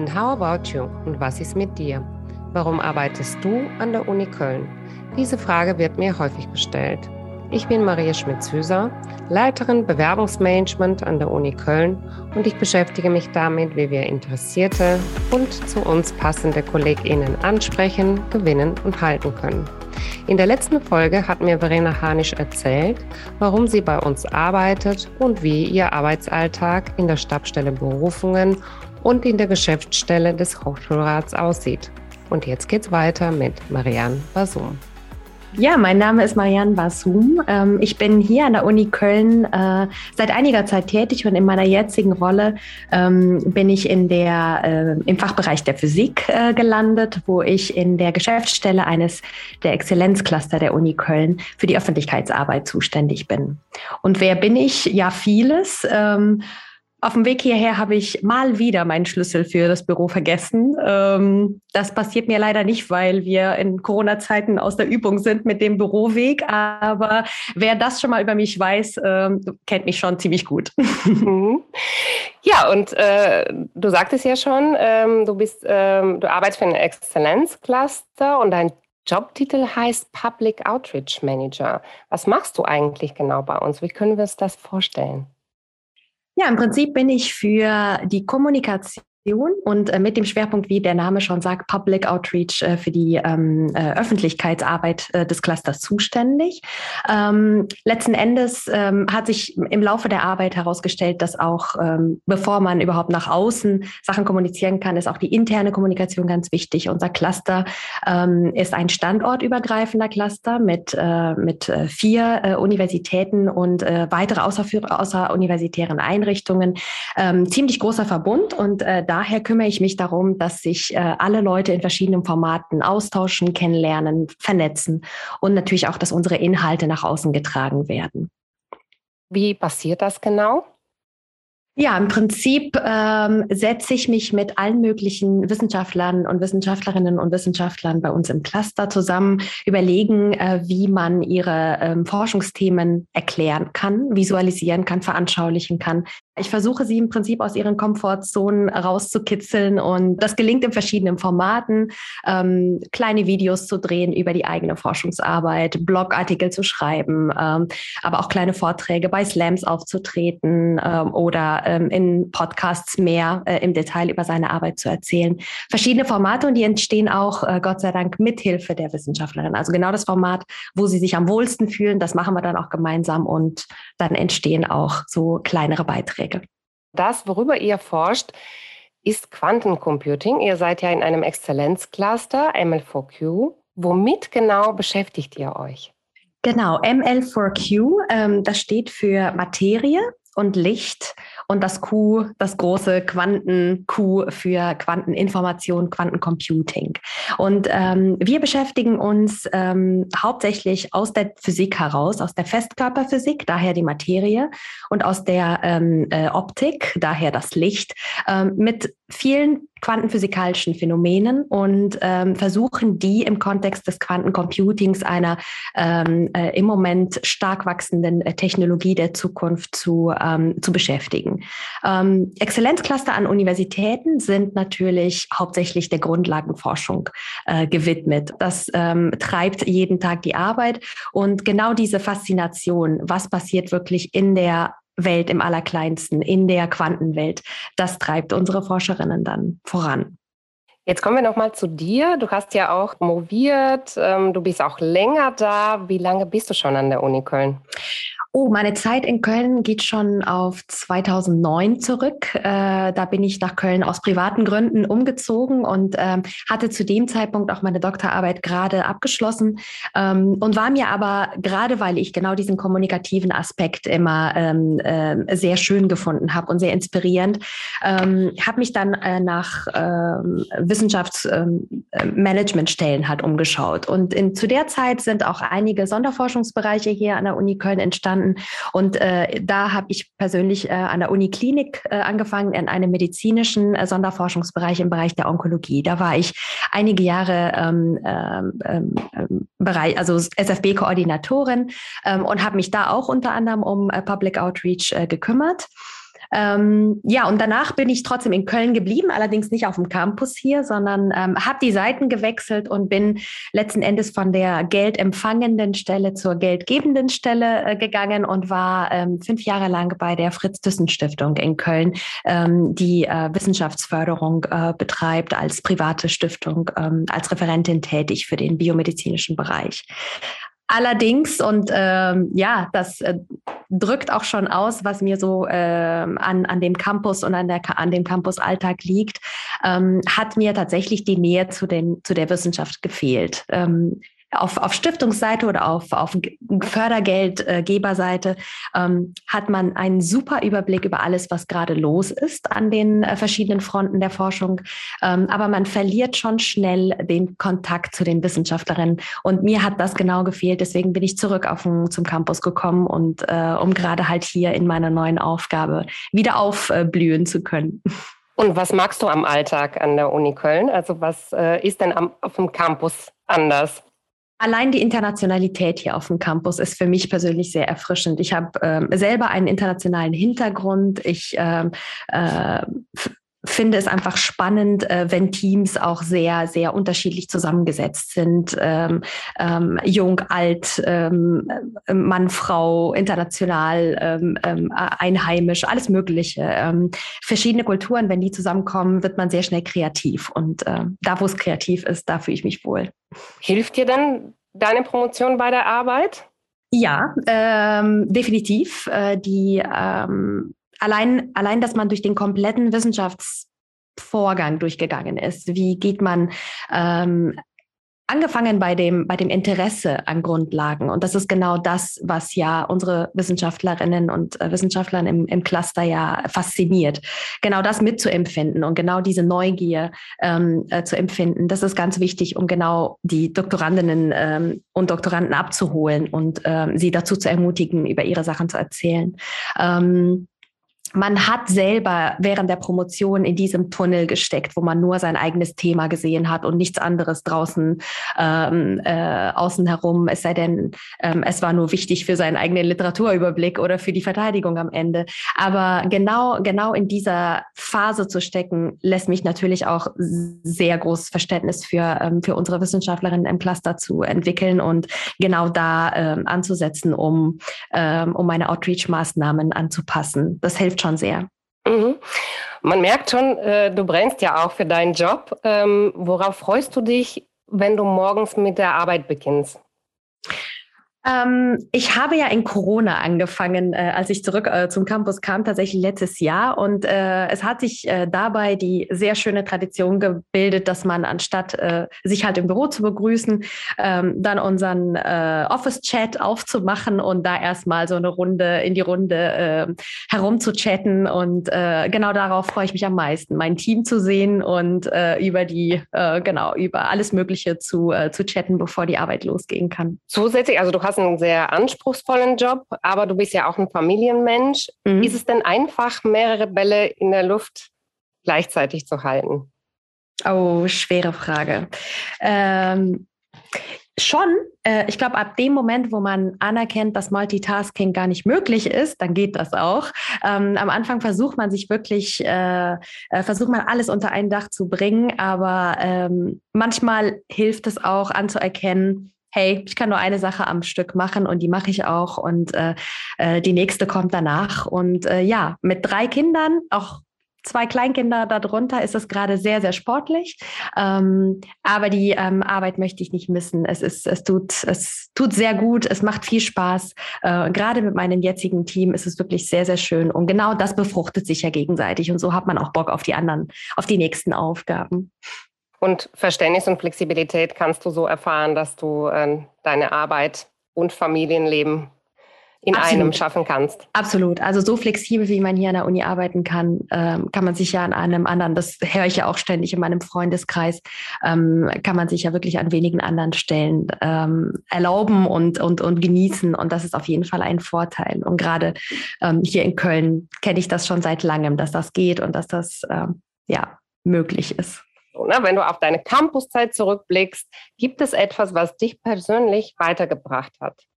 And how about you? Und was ist mit dir? Warum arbeitest du an der Uni Köln? Diese Frage wird mir häufig gestellt. Ich bin Maria Schmitz-Hüser, Leiterin Bewerbungsmanagement an der Uni Köln und ich beschäftige mich damit, wie wir interessierte und zu uns passende KollegInnen ansprechen, gewinnen und halten können. In der letzten Folge hat mir Verena Hanisch erzählt, warum sie bei uns arbeitet und wie ihr Arbeitsalltag in der Stabstelle Berufungen und in der Geschäftsstelle des Hochschulrats aussieht. Und jetzt geht's weiter mit Marianne Basum. Ja, mein Name ist Marianne Basum. Ähm, ich bin hier an der Uni Köln äh, seit einiger Zeit tätig und in meiner jetzigen Rolle ähm, bin ich in der, äh, im Fachbereich der Physik äh, gelandet, wo ich in der Geschäftsstelle eines der Exzellenzcluster der Uni Köln für die Öffentlichkeitsarbeit zuständig bin. Und wer bin ich? Ja, vieles. Auf dem Weg hierher habe ich mal wieder meinen Schlüssel für das Büro vergessen. Ähm, das passiert mir leider nicht, weil wir in Corona-Zeiten aus der Übung sind mit dem Büroweg. Aber wer das schon mal über mich weiß, ähm, kennt mich schon ziemlich gut. Mhm. Ja, und äh, du sagtest ja schon, ähm, du bist, ähm, du arbeitest für ein Exzellenzcluster und dein Jobtitel heißt Public Outreach Manager. Was machst du eigentlich genau bei uns? Wie können wir uns das vorstellen? Ja, im Prinzip bin ich für die Kommunikation und äh, mit dem Schwerpunkt, wie der Name schon sagt, Public Outreach äh, für die ähm, äh, Öffentlichkeitsarbeit äh, des Clusters zuständig. Ähm, letzten Endes ähm, hat sich im Laufe der Arbeit herausgestellt, dass auch, ähm, bevor man überhaupt nach außen Sachen kommunizieren kann, ist auch die interne Kommunikation ganz wichtig. Unser Cluster ähm, ist ein standortübergreifender Cluster mit, äh, mit äh, vier Universitäten und weitere außeruniversitären Einrichtungen. Ähm, ziemlich großer Verbund und daher kümmere ich mich darum, dass sich äh, alle Leute in verschiedenen Formaten austauschen, kennenlernen, vernetzen und natürlich auch, dass unsere Inhalte nach außen getragen werden. Wie passiert das genau? Ja, im Prinzip ähm, setze ich mich mit allen möglichen Wissenschaftlern und Wissenschaftlerinnen und Wissenschaftlern bei uns im Cluster zusammen, überlegen, äh, wie man ihre ähm, Forschungsthemen erklären kann, visualisieren kann, veranschaulichen kann, ich versuche sie im Prinzip aus ihren Komfortzonen rauszukitzeln und das gelingt in verschiedenen Formaten, ähm, kleine Videos zu drehen über die eigene Forschungsarbeit, Blogartikel zu schreiben, ähm, aber auch kleine Vorträge bei Slams aufzutreten ähm, oder ähm, in Podcasts mehr äh, im Detail über seine Arbeit zu erzählen. Verschiedene Formate und die entstehen auch, äh, Gott sei Dank, mithilfe der Wissenschaftlerin. Also genau das Format, wo sie sich am wohlsten fühlen, das machen wir dann auch gemeinsam und dann entstehen auch so kleinere Beiträge. Beiträge. Das, worüber ihr forscht, ist Quantencomputing. Ihr seid ja in einem Exzellenzcluster, ML4Q. Womit genau beschäftigt ihr euch? Genau, ML4Q, ähm, das steht für Materie und Licht und das Q, das große Quanten-Q für Quanteninformation, Quantencomputing. Und ähm, wir beschäftigen uns ähm, hauptsächlich aus der Physik heraus, aus der Festkörperphysik, daher die Materie, und aus der ähm, äh, Optik, daher das Licht, ähm, mit vielen quantenphysikalischen Phänomenen und ähm, versuchen die im Kontext des Quantencomputings einer ähm, äh, im Moment stark wachsenden äh, Technologie der Zukunft zu, ähm, zu beschäftigen. Ähm, Exzellenzcluster an Universitäten sind natürlich hauptsächlich der Grundlagenforschung äh, gewidmet. Das ähm, treibt jeden Tag die Arbeit und genau diese Faszination, was passiert wirklich in der Welt im Allerkleinsten, in der Quantenwelt. Das treibt unsere Forscherinnen dann voran. Jetzt kommen wir nochmal zu dir. Du hast ja auch promoviert, ähm, du bist auch länger da. Wie lange bist du schon an der Uni Köln? Oh, meine Zeit in Köln geht schon auf 2009 zurück. Äh, da bin ich nach Köln aus privaten Gründen umgezogen und ähm, hatte zu dem Zeitpunkt auch meine Doktorarbeit gerade abgeschlossen ähm, und war mir aber gerade, weil ich genau diesen kommunikativen Aspekt immer ähm, äh, sehr schön gefunden habe und sehr inspirierend, ähm, habe mich dann äh, nach ähm, Wissenschaftsmanagementstellen ähm, halt umgeschaut. Und in, zu der Zeit sind auch einige Sonderforschungsbereiche hier an der Uni Köln entstanden entstanden. Und äh, da habe ich persönlich äh, an der Uniklinik äh, angefangen, in einem medizinischen äh, Sonderforschungsbereich im Bereich der Onkologie. Da war ich einige Jahre ähm, ähm, ähm, Bereich, also SFB-Koordinatorin ähm, und habe mich da auch unter anderem um äh, Public Outreach äh, gekümmert. Ähm, ja, und danach bin ich trotzdem in Köln geblieben, allerdings nicht auf dem Campus hier, sondern ähm, habe die Seiten gewechselt und bin letzten Endes von der geldempfangenden Stelle zur geldgebenden Stelle äh, gegangen und war ähm, fünf Jahre lang bei der Fritz-Thyssen-Stiftung in Köln, ähm, die äh, Wissenschaftsförderung äh, betreibt als private Stiftung, ähm, als Referentin tätig für den biomedizinischen Bereich. Allerdings, und ähm, ja, das äh, drückt auch schon aus, was mir so äh, an, an dem Campus und an, der, an dem Campus-Alltag liegt, ähm, hat mir tatsächlich die Nähe zu, den, zu der Wissenschaft gefehlt. Ähm, auf, auf Stiftungsseite oder auf, auf Fördergeldgeberseite ähm, hat man einen super Überblick über alles, was gerade los ist an den äh, verschiedenen Fronten der Forschung. Ähm, aber man verliert schon schnell den Kontakt zu den Wissenschaftlerinnen. Und mir hat das genau gefehlt. Deswegen bin ich zurück auf den, zum Campus gekommen und äh, um gerade halt hier in meiner neuen Aufgabe wieder aufblühen zu können. Und was magst du am Alltag an der Uni Köln? Also was äh, ist denn am, auf dem Campus anders? Allein die Internationalität hier auf dem Campus ist für mich persönlich sehr erfrischend. Ich habe ähm, selber einen internationalen Hintergrund. Ich ähm, äh, finde es einfach spannend, äh, wenn Teams auch sehr, sehr unterschiedlich zusammengesetzt sind. Ähm, ähm, jung, alt, ähm, Mann, Frau, international, ähm, ähm, einheimisch, alles Mögliche. Ähm, verschiedene Kulturen, wenn die zusammenkommen, wird man sehr schnell kreativ. Und äh, da, wo es kreativ ist, da fühle ich mich wohl. Hilft dir dann deine Promotion bei der Arbeit? Ja, definitiv. Äh, die allein, allein, dass man durch den kompletten Wissenschaftsvorgang durchgegangen ist. Wie geht man ähm, angefangen bei dem, bei dem Interesse an Grundlagen. Und das ist genau das, was ja unsere Wissenschaftlerinnen und äh, Wissenschaftler im, im Cluster ja fasziniert. Genau das mitzuempfinden und genau diese Neugier ähm, äh, zu empfinden. Das ist ganz wichtig, um genau die Doktorandinnen ähm, und Doktoranden abzuholen und ähm, sie dazu zu ermutigen, über ihre Sachen zu erzählen. Ähm, man hat selber während der Promotion in diesem Tunnel gesteckt, wo man nur sein eigenes Thema gesehen hat und nichts anderes draußen ähm, äh, außen herum, es sei denn, ähm, es war nur wichtig für seinen eigenen Literaturüberblick oder für die Verteidigung am Ende. Aber genau, genau in dieser Phase zu stecken, lässt mich natürlich auch sehr großes Verständnis für, ähm, für unsere Wissenschaftlerinnen im Cluster zu entwickeln und genau da ähm, anzusetzen, um, ähm, um meine Outreach-Maßnahmen anzupassen. Das hilft schon sehr. Mhm. Man merkt schon, äh, du brennst ja auch für deinen Job. Ähm, worauf freust du dich, wenn du morgens mit der Arbeit beginnst? Ähm, ich habe ja in Corona angefangen, äh, als ich zurück äh, zum Campus kam, tatsächlich letztes Jahr. Und äh, es hat sich äh, dabei die sehr schöne Tradition gebildet, dass man anstatt äh, sich halt im Büro zu begrüßen, ähm, dann unseren äh, Office-Chat aufzumachen und da erstmal so eine Runde in die Runde herum zu chatten. Und genau darauf freue ich mich am meisten, mein Team zu sehen und über die, genau, über alles Mögliche zu, zu chatten, bevor die Arbeit losgehen kann. Zusätzlich, also du hast hast einen sehr anspruchsvollen Job, aber du bist ja auch ein Familienmensch. Mhm. Ist es denn einfach, mehrere Bälle in der Luft gleichzeitig zu halten? Oh, schwere Frage. Ähm, schon, äh, ich glaube, ab dem Moment, wo man anerkennt, dass Multitasking gar nicht möglich ist, dann geht das auch. Ähm, am Anfang versucht man sich wirklich, äh, äh, versucht man alles unter ein Dach zu bringen, aber ähm, manchmal hilft es auch anzuerkennen, hey, ich kann nur eine Sache am Stück machen und die mache ich auch und äh, äh, die nächste kommt danach. Und äh, ja, mit drei Kindern, auch zwei Kleinkinder darunter, ist es gerade sehr, sehr sportlich. Ähm, aber die ähm, Arbeit möchte ich nicht missen. Es, ist, es, tut, es tut sehr gut, es macht viel Spaß. Äh, gerade mit meinem jetzigen Team ist es wirklich sehr, sehr schön. Und genau das befruchtet sich ja gegenseitig. Und so hat man auch Bock auf die anderen, auf die nächsten Aufgaben. Und Verständnis und Flexibilität kannst du so erfahren, dass du äh, deine Arbeit und Familienleben in Absolut. einem schaffen kannst. Absolut. Also so flexibel, wie man hier an der Uni arbeiten kann, ähm, kann man sich ja an einem anderen, das höre ich ja auch ständig in meinem Freundeskreis, ähm, kann man sich ja wirklich an wenigen anderen Stellen ähm, erlauben und, und, und genießen. Und das ist auf jeden Fall ein Vorteil. Und gerade ähm, hier in Köln kenne ich das schon seit langem, dass das geht und dass das ähm, ja möglich ist. So, ne? Wenn du auf deine Campuszeit zurückblickst, gibt es etwas, was dich persönlich weitergebracht hat?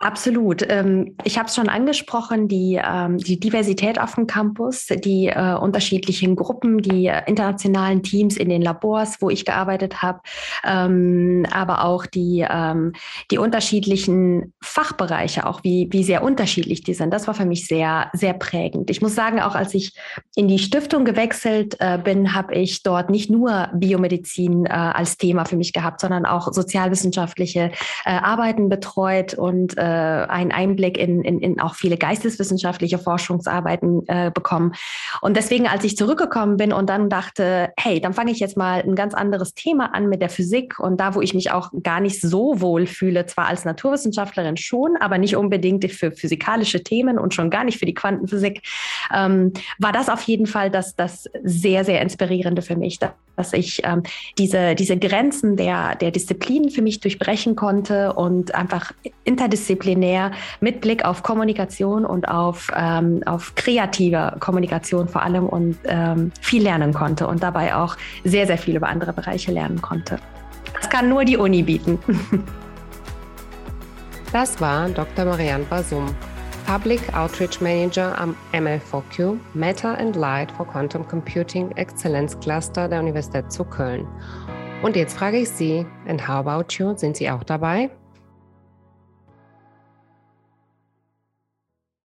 Absolut. Ähm, ich habe es schon angesprochen, die, ähm, die Diversität auf dem Campus, die äh, unterschiedlichen Gruppen, die äh, internationalen Teams in den Labors, wo ich gearbeitet habe, ähm, aber auch die, die unterschiedlichen Fachbereiche, auch wie, wie sehr unterschiedlich die sind. Das war für mich sehr, sehr prägend. Ich muss sagen, auch als ich in die Stiftung gewechselt äh, bin, habe ich dort nicht nur Biomedizin als Thema für mich gehabt, sondern auch sozialwissenschaftliche Arbeiten betreut und äh, einen Einblick in, in, in auch viele geisteswissenschaftliche Forschungsarbeiten äh, bekommen. Und deswegen, als ich zurückgekommen bin und dann dachte, hey, dann fange ich jetzt mal ein ganz anderes Thema an mit der Physik und da, wo ich mich auch gar nicht so wohl fühle, zwar als Naturwissenschaftlerin schon, aber nicht unbedingt für physikalische Themen und schon gar nicht für die Quantenphysik, ähm, war das auf jeden Fall das, das sehr, sehr inspirierende für mich, dass ich ähm, diese, diese Grenzen der, der Disziplinen für mich durchbrechen konnte und einfach interdisziplinär mit Blick auf Kommunikation und auf, ähm, auf kreative Kommunikation vor allem und ähm, viel lernen konnte und dabei auch sehr, sehr viel über andere Bereiche lernen konnte. Das kann nur die Uni bieten. Das war Dr. Marianne Basum. Public Outreach Manager am ML4Q Matter and Light for Quantum Computing Exzellenz Cluster der Universität zu Köln. Und jetzt frage ich Sie, and how about you? Sind Sie auch dabei?